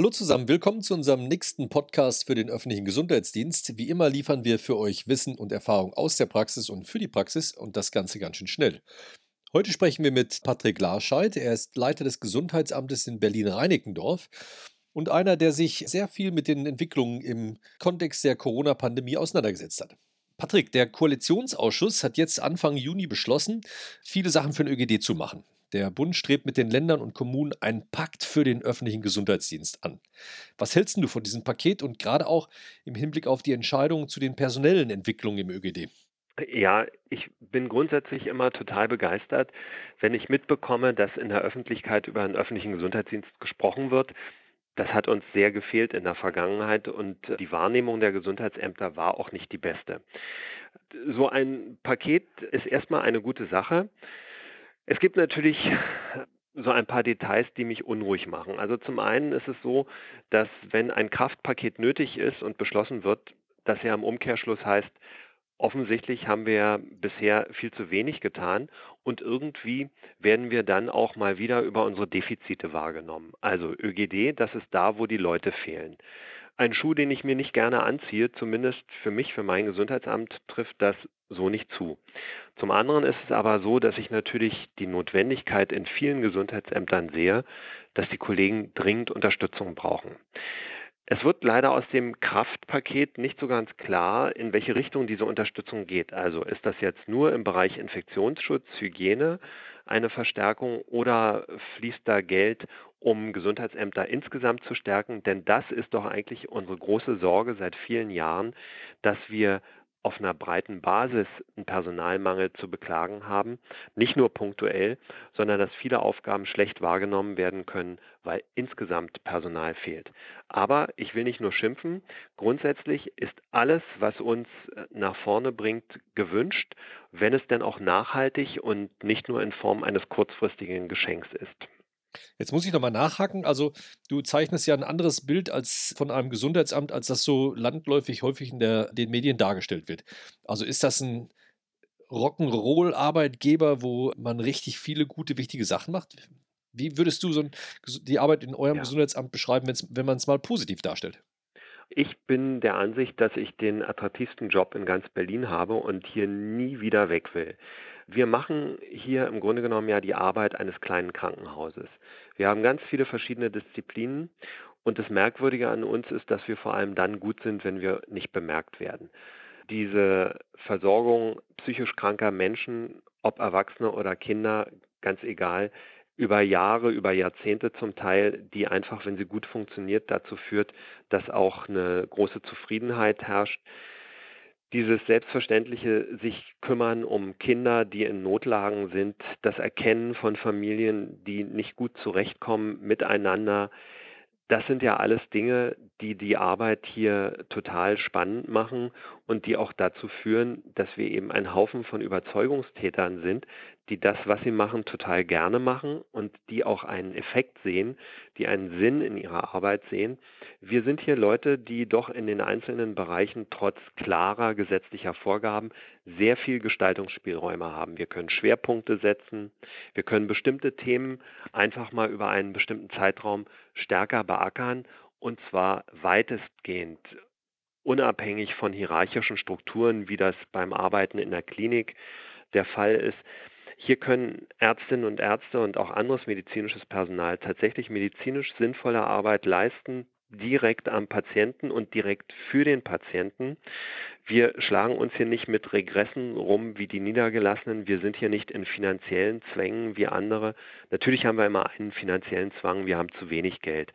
Hallo zusammen, willkommen zu unserem nächsten Podcast für den öffentlichen Gesundheitsdienst. Wie immer liefern wir für euch Wissen und Erfahrung aus der Praxis und für die Praxis und das Ganze ganz schön schnell. Heute sprechen wir mit Patrick Larscheid. Er ist Leiter des Gesundheitsamtes in Berlin-Reinickendorf und einer, der sich sehr viel mit den Entwicklungen im Kontext der Corona-Pandemie auseinandergesetzt hat. Patrick, der Koalitionsausschuss hat jetzt Anfang Juni beschlossen, viele Sachen für den ÖGD zu machen. Der Bund strebt mit den Ländern und Kommunen einen Pakt für den öffentlichen Gesundheitsdienst an. Was hältst du von diesem Paket und gerade auch im Hinblick auf die Entscheidungen zu den personellen Entwicklungen im ÖGD? Ja, ich bin grundsätzlich immer total begeistert, wenn ich mitbekomme, dass in der Öffentlichkeit über einen öffentlichen Gesundheitsdienst gesprochen wird. Das hat uns sehr gefehlt in der Vergangenheit und die Wahrnehmung der Gesundheitsämter war auch nicht die beste. So ein Paket ist erstmal eine gute Sache. Es gibt natürlich so ein paar Details, die mich unruhig machen. Also zum einen ist es so, dass wenn ein Kraftpaket nötig ist und beschlossen wird, das ja im Umkehrschluss heißt, offensichtlich haben wir bisher viel zu wenig getan und irgendwie werden wir dann auch mal wieder über unsere Defizite wahrgenommen. Also ÖGD, das ist da, wo die Leute fehlen. Ein Schuh, den ich mir nicht gerne anziehe, zumindest für mich, für mein Gesundheitsamt, trifft das so nicht zu. Zum anderen ist es aber so, dass ich natürlich die Notwendigkeit in vielen Gesundheitsämtern sehe, dass die Kollegen dringend Unterstützung brauchen. Es wird leider aus dem Kraftpaket nicht so ganz klar, in welche Richtung diese Unterstützung geht. Also ist das jetzt nur im Bereich Infektionsschutz, Hygiene eine Verstärkung oder fließt da Geld, um Gesundheitsämter insgesamt zu stärken? Denn das ist doch eigentlich unsere große Sorge seit vielen Jahren, dass wir auf einer breiten Basis einen Personalmangel zu beklagen haben, nicht nur punktuell, sondern dass viele Aufgaben schlecht wahrgenommen werden können, weil insgesamt Personal fehlt. Aber ich will nicht nur schimpfen, grundsätzlich ist alles, was uns äh, nach vorne bringt, gewünscht, wenn es denn auch nachhaltig und nicht nur in Form eines kurzfristigen Geschenks ist. Jetzt muss ich nochmal nachhaken. Also, du zeichnest ja ein anderes Bild als von einem Gesundheitsamt, als das so landläufig häufig in der, den Medien dargestellt wird. Also ist das ein Rock'n'Roll-Arbeitgeber, wo man richtig viele gute, wichtige Sachen macht? Wie würdest du so ein, die Arbeit in eurem ja. Gesundheitsamt beschreiben, wenn man es mal positiv darstellt? Ich bin der Ansicht, dass ich den attraktivsten Job in ganz Berlin habe und hier nie wieder weg will. Wir machen hier im Grunde genommen ja die Arbeit eines kleinen Krankenhauses. Wir haben ganz viele verschiedene Disziplinen und das Merkwürdige an uns ist, dass wir vor allem dann gut sind, wenn wir nicht bemerkt werden. Diese Versorgung psychisch kranker Menschen, ob Erwachsene oder Kinder, ganz egal, über Jahre, über Jahrzehnte zum Teil, die einfach, wenn sie gut funktioniert, dazu führt, dass auch eine große Zufriedenheit herrscht dieses selbstverständliche sich kümmern um Kinder, die in Notlagen sind, das Erkennen von Familien, die nicht gut zurechtkommen miteinander, das sind ja alles Dinge, die die Arbeit hier total spannend machen und die auch dazu führen, dass wir eben ein Haufen von Überzeugungstätern sind, die das, was sie machen, total gerne machen und die auch einen Effekt sehen, die einen Sinn in ihrer Arbeit sehen. Wir sind hier Leute, die doch in den einzelnen Bereichen trotz klarer gesetzlicher Vorgaben sehr viel Gestaltungsspielräume haben. Wir können Schwerpunkte setzen, wir können bestimmte Themen einfach mal über einen bestimmten Zeitraum stärker beackern und zwar weitestgehend unabhängig von hierarchischen Strukturen, wie das beim Arbeiten in der Klinik der Fall ist. Hier können Ärztinnen und Ärzte und auch anderes medizinisches Personal tatsächlich medizinisch sinnvolle Arbeit leisten, direkt am Patienten und direkt für den Patienten. Wir schlagen uns hier nicht mit Regressen rum wie die Niedergelassenen. Wir sind hier nicht in finanziellen Zwängen wie andere. Natürlich haben wir immer einen finanziellen Zwang, wir haben zu wenig Geld.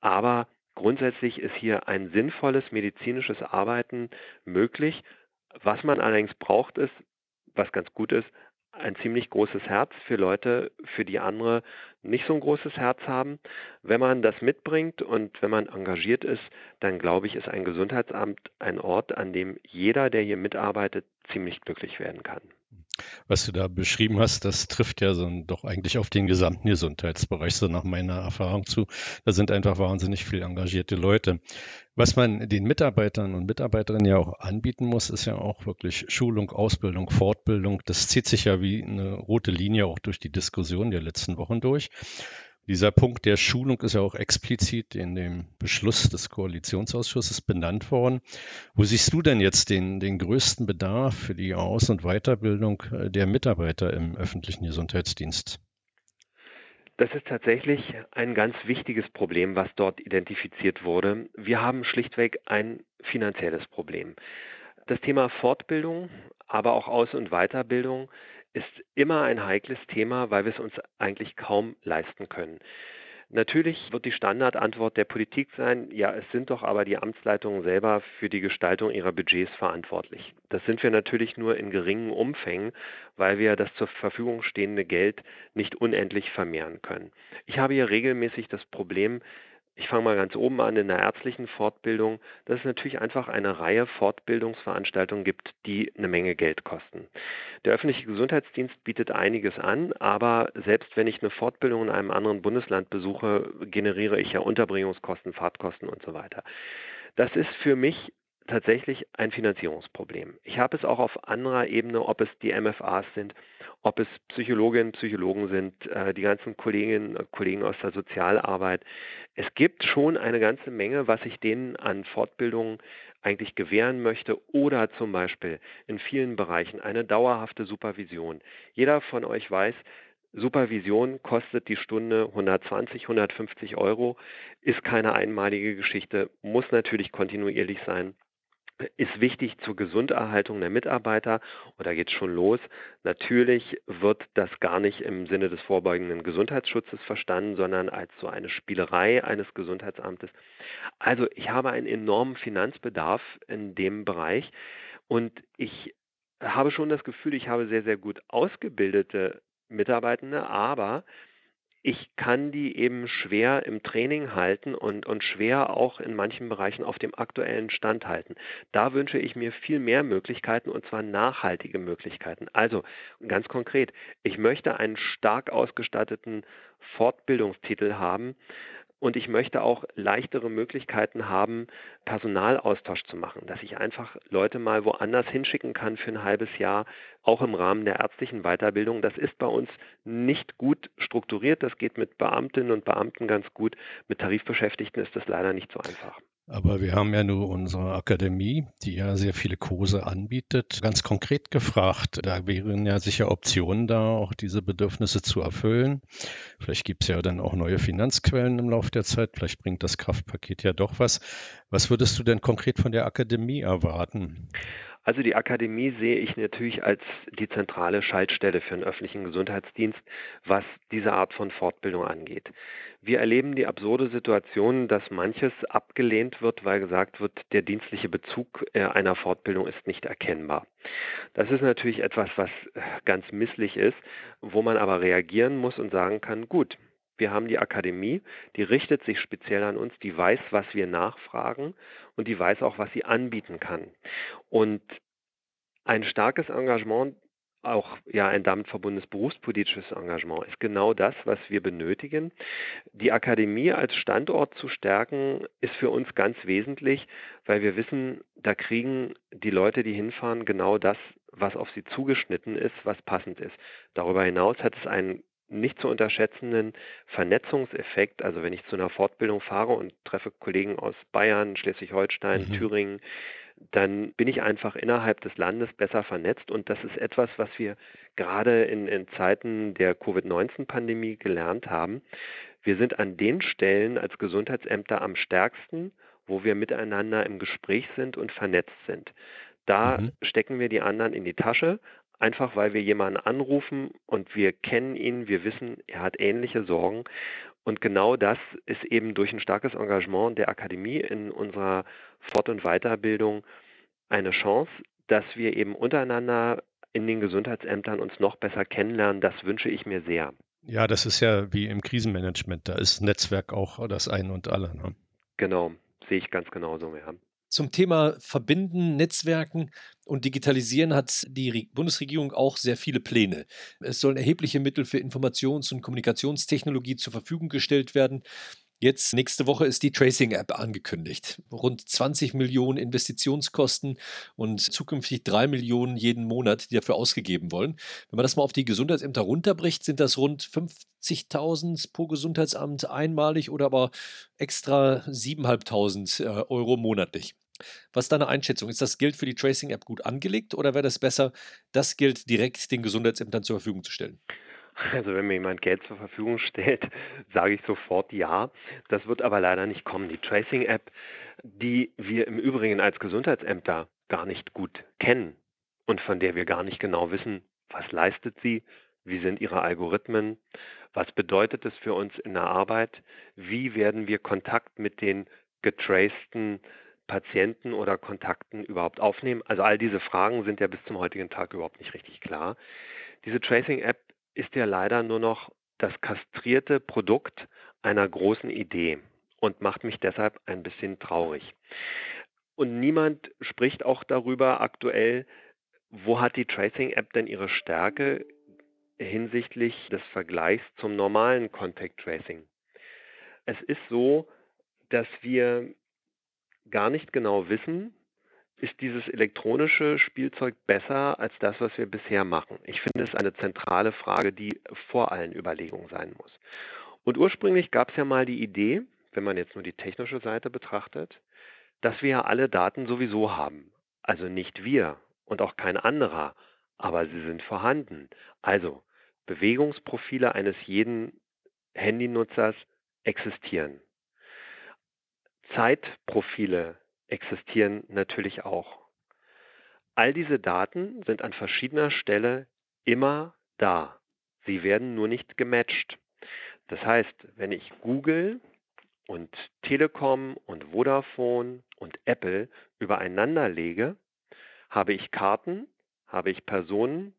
Aber grundsätzlich ist hier ein sinnvolles medizinisches Arbeiten möglich. Was man allerdings braucht, ist, was ganz gut ist, ein ziemlich großes Herz für Leute, für die andere nicht so ein großes Herz haben. Wenn man das mitbringt und wenn man engagiert ist, dann glaube ich, ist ein Gesundheitsamt ein Ort, an dem jeder, der hier mitarbeitet, ziemlich glücklich werden kann. Was du da beschrieben hast, das trifft ja so doch eigentlich auf den gesamten Gesundheitsbereich, so nach meiner Erfahrung zu. Da sind einfach wahnsinnig viel engagierte Leute. Was man den Mitarbeitern und Mitarbeiterinnen ja auch anbieten muss, ist ja auch wirklich Schulung, Ausbildung, Fortbildung. Das zieht sich ja wie eine rote Linie auch durch die Diskussion der letzten Wochen durch. Dieser Punkt der Schulung ist ja auch explizit in dem Beschluss des Koalitionsausschusses benannt worden. Wo siehst du denn jetzt den, den größten Bedarf für die Aus- und Weiterbildung äh, der Mitarbeiter im öffentlichen Gesundheitsdienst? Das ist tatsächlich ein ganz wichtiges Problem, was dort identifiziert wurde. Wir haben schlichtweg ein finanzielles Problem. Das Thema Fortbildung, aber auch Aus- und Weiterbildung ist immer ein heikles Thema, weil wir es uns eigentlich kaum leisten können. Natürlich wird die Standardantwort der Politik sein, ja, es sind doch aber die Amtsleitungen selber für die Gestaltung ihrer Budgets verantwortlich. Das sind wir natürlich nur in geringen Umfängen, weil wir das zur Verfügung stehende Geld nicht unendlich vermehren können. Ich habe hier regelmäßig das Problem, ich fange mal ganz oben an in der ärztlichen Fortbildung, dass es natürlich einfach eine Reihe Fortbildungsveranstaltungen gibt, die eine Menge Geld kosten. Der öffentliche Gesundheitsdienst bietet einiges an, aber selbst wenn ich eine Fortbildung in einem anderen Bundesland besuche, generiere ich ja Unterbringungskosten, Fahrtkosten und so weiter. Das ist für mich tatsächlich ein Finanzierungsproblem. Ich habe es auch auf anderer Ebene, ob es die MFAs sind, ob es Psychologinnen, Psychologen sind, äh, die ganzen Kolleginnen und Kollegen aus der Sozialarbeit. Es gibt schon eine ganze Menge, was ich denen an Fortbildungen eigentlich gewähren möchte oder zum Beispiel in vielen Bereichen eine dauerhafte Supervision. Jeder von euch weiß, Supervision kostet die Stunde 120, 150 Euro, ist keine einmalige Geschichte, muss natürlich kontinuierlich sein ist wichtig zur Gesunderhaltung der Mitarbeiter und da geht es schon los. Natürlich wird das gar nicht im Sinne des vorbeugenden Gesundheitsschutzes verstanden, sondern als so eine Spielerei eines Gesundheitsamtes. Also ich habe einen enormen Finanzbedarf in dem Bereich und ich habe schon das Gefühl, ich habe sehr, sehr gut ausgebildete Mitarbeitende, aber ich kann die eben schwer im Training halten und, und schwer auch in manchen Bereichen auf dem aktuellen Stand halten. Da wünsche ich mir viel mehr Möglichkeiten und zwar nachhaltige Möglichkeiten. Also ganz konkret, ich möchte einen stark ausgestatteten Fortbildungstitel haben, und ich möchte auch leichtere Möglichkeiten haben, Personalaustausch zu machen, dass ich einfach Leute mal woanders hinschicken kann für ein halbes Jahr, auch im Rahmen der ärztlichen Weiterbildung. Das ist bei uns nicht gut strukturiert. Das geht mit Beamtinnen und Beamten ganz gut. Mit Tarifbeschäftigten ist das leider nicht so einfach. Aber wir haben ja nur unsere Akademie, die ja sehr viele Kurse anbietet. Ganz konkret gefragt, da wären ja sicher Optionen da, auch diese Bedürfnisse zu erfüllen. Vielleicht gibt es ja dann auch neue Finanzquellen im Laufe der Zeit. Vielleicht bringt das Kraftpaket ja doch was. Was würdest du denn konkret von der Akademie erwarten? Also die Akademie sehe ich natürlich als die zentrale Schaltstelle für den öffentlichen Gesundheitsdienst, was diese Art von Fortbildung angeht. Wir erleben die absurde Situation, dass manches abgelehnt wird, weil gesagt wird, der dienstliche Bezug äh, einer Fortbildung ist nicht erkennbar. Das ist natürlich etwas, was äh, ganz misslich ist, wo man aber reagieren muss und sagen kann, gut, wir haben die Akademie, die richtet sich speziell an uns, die weiß, was wir nachfragen und die weiß auch, was sie anbieten kann. Und ein starkes Engagement, auch ja ein damit verbundenes berufspolitisches Engagement ist genau das, was wir benötigen. Die Akademie als Standort zu stärken, ist für uns ganz wesentlich, weil wir wissen, da kriegen die Leute, die hinfahren, genau das, was auf sie zugeschnitten ist, was passend ist. Darüber hinaus hat es einen nicht zu unterschätzenden Vernetzungseffekt. Also wenn ich zu einer Fortbildung fahre und treffe Kollegen aus Bayern, Schleswig-Holstein, mhm. Thüringen, dann bin ich einfach innerhalb des Landes besser vernetzt. Und das ist etwas, was wir gerade in, in Zeiten der Covid-19-Pandemie gelernt haben. Wir sind an den Stellen als Gesundheitsämter am stärksten, wo wir miteinander im Gespräch sind und vernetzt sind. Da mhm. stecken wir die anderen in die Tasche, einfach weil wir jemanden anrufen und wir kennen ihn, wir wissen, er hat ähnliche Sorgen. Und genau das ist eben durch ein starkes Engagement der Akademie in unserer Fort- und Weiterbildung eine Chance, dass wir eben untereinander in den Gesundheitsämtern uns noch besser kennenlernen. Das wünsche ich mir sehr. Ja, das ist ja wie im Krisenmanagement. Da ist Netzwerk auch das Ein und Alle. Ne? Genau, sehe ich ganz genauso. Ja. Zum Thema Verbinden, Netzwerken und Digitalisieren hat die Bundesregierung auch sehr viele Pläne. Es sollen erhebliche Mittel für Informations- und Kommunikationstechnologie zur Verfügung gestellt werden. Jetzt nächste Woche ist die Tracing-App angekündigt. Rund 20 Millionen Investitionskosten und zukünftig 3 Millionen jeden Monat, die dafür ausgegeben wollen. Wenn man das mal auf die Gesundheitsämter runterbricht, sind das rund 50.000 pro Gesundheitsamt einmalig oder aber extra 7.500 äh, Euro monatlich. Was ist deine Einschätzung? Ist das Geld für die Tracing-App gut angelegt oder wäre das besser, das Geld direkt den Gesundheitsämtern zur Verfügung zu stellen? Also wenn mir jemand Geld zur Verfügung stellt, sage ich sofort ja. Das wird aber leider nicht kommen. Die Tracing-App, die wir im Übrigen als Gesundheitsämter gar nicht gut kennen und von der wir gar nicht genau wissen, was leistet sie, wie sind ihre Algorithmen, was bedeutet es für uns in der Arbeit, wie werden wir Kontakt mit den getraceden Patienten oder Kontakten überhaupt aufnehmen. Also all diese Fragen sind ja bis zum heutigen Tag überhaupt nicht richtig klar. Diese Tracing-App ist ja leider nur noch das kastrierte Produkt einer großen Idee und macht mich deshalb ein bisschen traurig. Und niemand spricht auch darüber aktuell, wo hat die Tracing-App denn ihre Stärke hinsichtlich des Vergleichs zum normalen Contact Tracing. Es ist so, dass wir gar nicht genau wissen, ist dieses elektronische Spielzeug besser als das, was wir bisher machen? Ich finde es eine zentrale Frage, die vor allen Überlegungen sein muss. Und ursprünglich gab es ja mal die Idee, wenn man jetzt nur die technische Seite betrachtet, dass wir ja alle Daten sowieso haben. Also nicht wir und auch kein anderer, aber sie sind vorhanden. Also Bewegungsprofile eines jeden Handynutzers existieren. Zeitprofile existieren natürlich auch. All diese Daten sind an verschiedener Stelle immer da. Sie werden nur nicht gematcht. Das heißt, wenn ich Google und Telekom und Vodafone und Apple übereinander lege, habe ich Karten, habe ich Personen,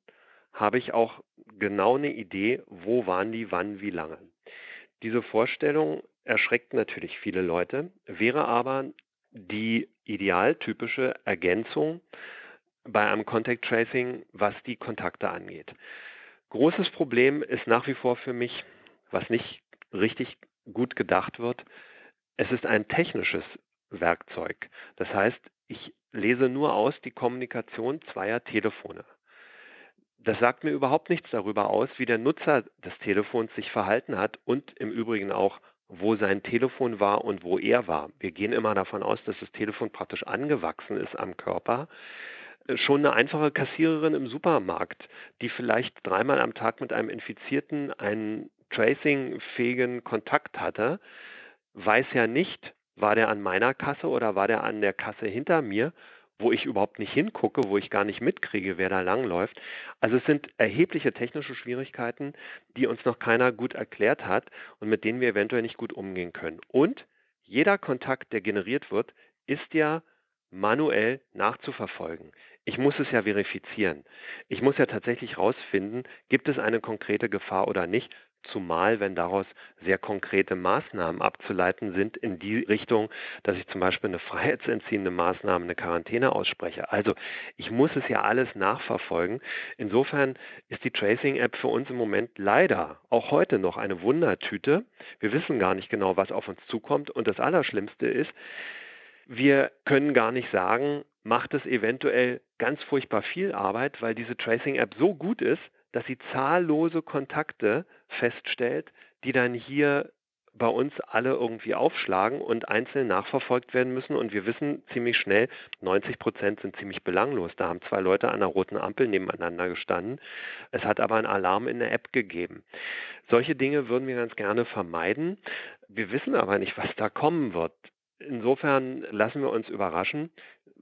habe ich auch genau eine Idee, wo waren die, wann, wie lange. Diese Vorstellung erschreckt natürlich viele Leute, wäre aber die idealtypische Ergänzung bei einem Contact Tracing, was die Kontakte angeht. Großes Problem ist nach wie vor für mich, was nicht richtig gut gedacht wird, es ist ein technisches Werkzeug. Das heißt, ich lese nur aus die Kommunikation zweier Telefone. Das sagt mir überhaupt nichts darüber aus, wie der Nutzer des Telefons sich verhalten hat und im Übrigen auch, wo sein Telefon war und wo er war. Wir gehen immer davon aus, dass das Telefon praktisch angewachsen ist am Körper. Äh, schon eine einfache Kassiererin im Supermarkt, die vielleicht dreimal am Tag mit einem Infizierten einen tracing-fähigen Kontakt hatte, weiß ja nicht, war der an meiner Kasse oder war der an der Kasse hinter mir wo ich überhaupt nicht hingucke, wo ich gar nicht mitkriege, wer da langläuft. Also es sind erhebliche technische Schwierigkeiten, die uns noch keiner gut erklärt hat und mit denen wir eventuell nicht gut umgehen können. Und jeder Kontakt, der generiert wird, ist ja manuell nachzuverfolgen. Ich muss es ja verifizieren. Ich muss ja tatsächlich herausfinden, gibt es eine konkrete Gefahr oder nicht zumal wenn daraus sehr konkrete Maßnahmen abzuleiten sind in die Richtung, dass ich zum Beispiel eine freiheitsentziehende Maßnahme, eine Quarantäne ausspreche. Also ich muss es ja alles nachverfolgen. Insofern ist die Tracing-App für uns im Moment leider auch heute noch eine Wundertüte. Wir wissen gar nicht genau, was auf uns zukommt. Und das Allerschlimmste ist, wir können gar nicht sagen, macht es eventuell ganz furchtbar viel Arbeit, weil diese Tracing-App so gut ist, dass sie zahllose Kontakte feststellt, die dann hier bei uns alle irgendwie aufschlagen und einzeln nachverfolgt werden müssen. Und wir wissen ziemlich schnell, 90 Prozent sind ziemlich belanglos. Da haben zwei Leute an einer roten Ampel nebeneinander gestanden. Es hat aber einen Alarm in der App gegeben. Solche Dinge würden wir ganz gerne vermeiden. Wir wissen aber nicht, was da kommen wird. Insofern lassen wir uns überraschen.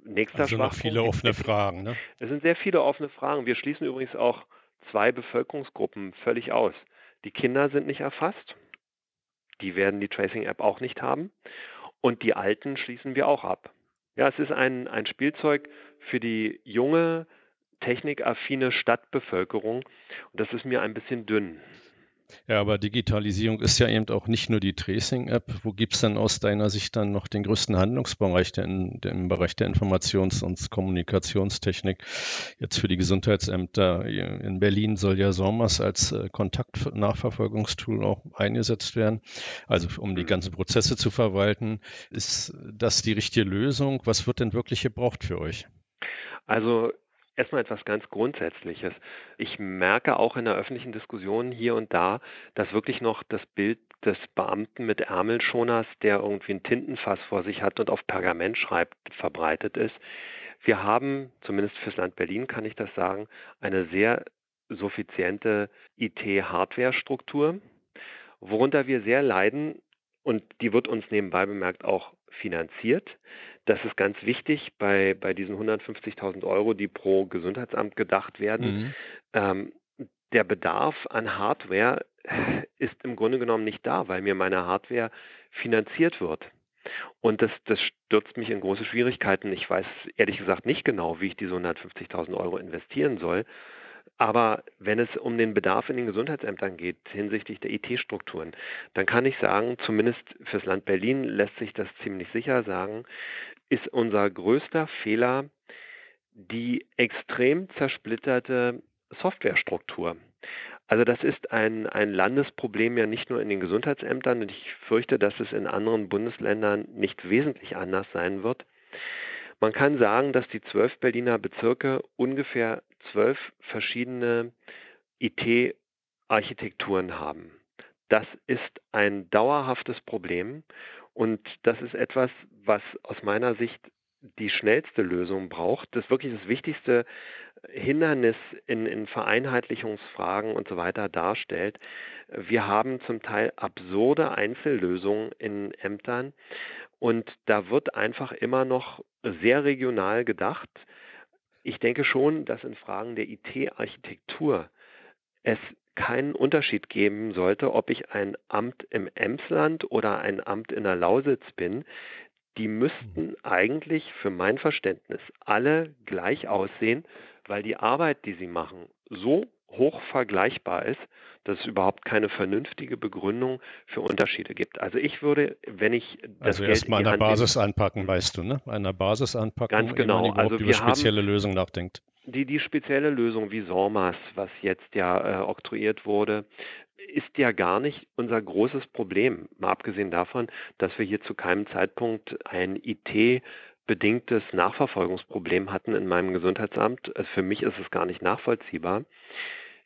Nächster also noch viele offene Fragen. Ne? Es sind sehr viele offene Fragen. Wir schließen übrigens auch zwei Bevölkerungsgruppen völlig aus. Die Kinder sind nicht erfasst. Die werden die Tracing-App auch nicht haben. Und die Alten schließen wir auch ab. Ja, es ist ein, ein Spielzeug für die junge, technikaffine Stadtbevölkerung. Und das ist mir ein bisschen dünn. Ja, aber Digitalisierung ist ja eben auch nicht nur die Tracing-App. Wo gibt es denn aus deiner Sicht dann noch den größten Handlungsbereich der in, im Bereich der Informations- und Kommunikationstechnik? Jetzt für die Gesundheitsämter. In Berlin soll ja SORMAS als äh, Kontaktnachverfolgungstool auch eingesetzt werden, also um die mhm. ganzen Prozesse zu verwalten. Ist das die richtige Lösung? Was wird denn wirklich gebraucht für euch? Also Erstmal etwas ganz Grundsätzliches. Ich merke auch in der öffentlichen Diskussion hier und da, dass wirklich noch das Bild des Beamten mit Ärmelschoners, der irgendwie ein Tintenfass vor sich hat und auf Pergament schreibt, verbreitet ist. Wir haben, zumindest fürs Land Berlin kann ich das sagen, eine sehr suffiziente IT-Hardware-Struktur. Worunter wir sehr leiden, und die wird uns nebenbei bemerkt auch finanziert. Das ist ganz wichtig bei, bei diesen 150.000 Euro, die pro Gesundheitsamt gedacht werden. Mhm. Ähm, der Bedarf an Hardware ist im Grunde genommen nicht da, weil mir meine Hardware finanziert wird. Und das, das stürzt mich in große Schwierigkeiten. Ich weiß ehrlich gesagt nicht genau, wie ich diese 150.000 Euro investieren soll. Aber wenn es um den Bedarf in den Gesundheitsämtern geht hinsichtlich der IT-Strukturen, dann kann ich sagen, zumindest fürs Land Berlin lässt sich das ziemlich sicher sagen, ist unser größter Fehler die extrem zersplitterte Softwarestruktur. Also das ist ein, ein Landesproblem ja nicht nur in den Gesundheitsämtern und ich fürchte, dass es in anderen Bundesländern nicht wesentlich anders sein wird. Man kann sagen, dass die zwölf Berliner Bezirke ungefähr zwölf verschiedene IT-Architekturen haben. Das ist ein dauerhaftes Problem und das ist etwas, was aus meiner Sicht die schnellste Lösung braucht. Das wirklich das wichtigste Hindernis in, in Vereinheitlichungsfragen und so weiter darstellt. Wir haben zum Teil absurde Einzellösungen in Ämtern und da wird einfach immer noch sehr regional gedacht. Ich denke schon, dass in Fragen der IT-Architektur es keinen Unterschied geben sollte, ob ich ein Amt im Emsland oder ein Amt in der Lausitz bin. Die müssten mhm. eigentlich für mein Verständnis alle gleich aussehen, weil die Arbeit, die sie machen, so hoch vergleichbar ist, dass es überhaupt keine vernünftige Begründung für Unterschiede gibt. Also ich würde, wenn ich das also erstmal an der Basis anpacken, weißt du, ne? An der Basis anpacken, ganz genau. Also über spezielle Lösungen nachdenkt. Die, die spezielle Lösung wie SORMAS, was jetzt ja äh, oktroyiert wurde, ist ja gar nicht unser großes Problem. Mal abgesehen davon, dass wir hier zu keinem Zeitpunkt ein IT bedingtes Nachverfolgungsproblem hatten in meinem Gesundheitsamt. Also für mich ist es gar nicht nachvollziehbar.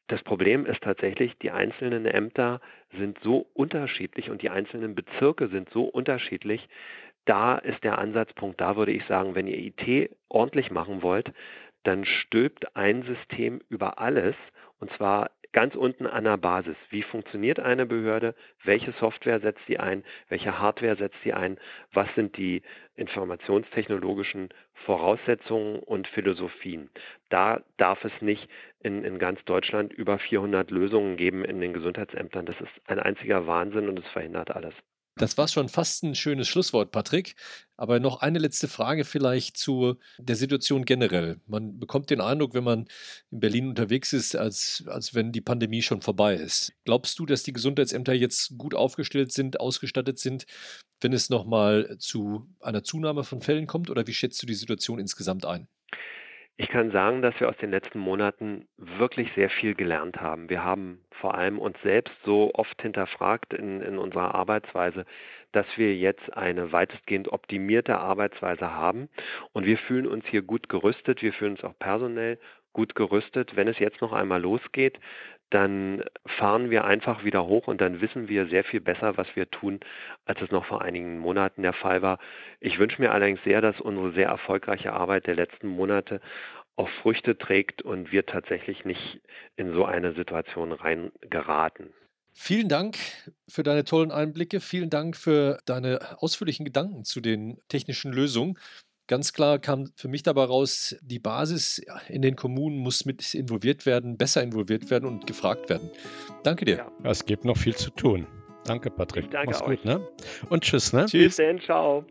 Das Problem ist tatsächlich, die einzelnen Ämter sind so unterschiedlich und die einzelnen Bezirke sind so unterschiedlich. Da ist der Ansatzpunkt, da würde ich sagen, wenn ihr IT ordentlich machen wollt, dann stülpt ein System über alles und zwar ganz unten an der Basis. Wie funktioniert eine Behörde? Welche Software setzt sie ein? Welche Hardware setzt sie ein? Was sind die informationstechnologischen Voraussetzungen und Philosophien? Da darf es nicht in, in ganz Deutschland über 400 Lösungen geben in den Gesundheitsämtern. Das ist ein einziger Wahnsinn und es verhindert alles. Das war schon fast ein schönes Schlusswort, Patrick. Aber noch eine letzte Frage vielleicht zu der Situation generell. Man bekommt den Eindruck, wenn man in Berlin unterwegs ist, als, als wenn die Pandemie schon vorbei ist. Glaubst du, dass die Gesundheitsämter jetzt gut aufgestellt sind, ausgestattet sind, wenn es nochmal zu einer Zunahme von Fällen kommt? Oder wie schätzt du die Situation insgesamt ein? Ich kann sagen, dass wir aus den letzten Monaten wirklich sehr viel gelernt haben. Wir haben vor allem uns selbst so oft hinterfragt in, in unserer Arbeitsweise, dass wir jetzt eine weitestgehend optimierte Arbeitsweise haben. Und wir fühlen uns hier gut gerüstet. Wir fühlen uns auch personell gut gerüstet. Wenn es jetzt noch einmal losgeht, dann fahren wir einfach wieder hoch und dann wissen wir sehr viel besser, was wir tun, als es noch vor einigen Monaten der Fall war. Ich wünsche mir allerdings sehr, dass unsere sehr erfolgreiche Arbeit der letzten Monate auch Früchte trägt und wir tatsächlich nicht in so eine Situation rein geraten. Vielen Dank für deine tollen Einblicke. Vielen Dank für deine ausführlichen Gedanken zu den technischen Lösungen. Ganz klar kam für mich dabei raus, die Basis in den Kommunen muss mit involviert werden, besser involviert werden und gefragt werden. Danke dir. Ja. Es gibt noch viel zu tun. Danke, Patrick. Ich danke Mach's euch. gut, ne? Und tschüss, ne? Tschüss. Bis dann, ciao.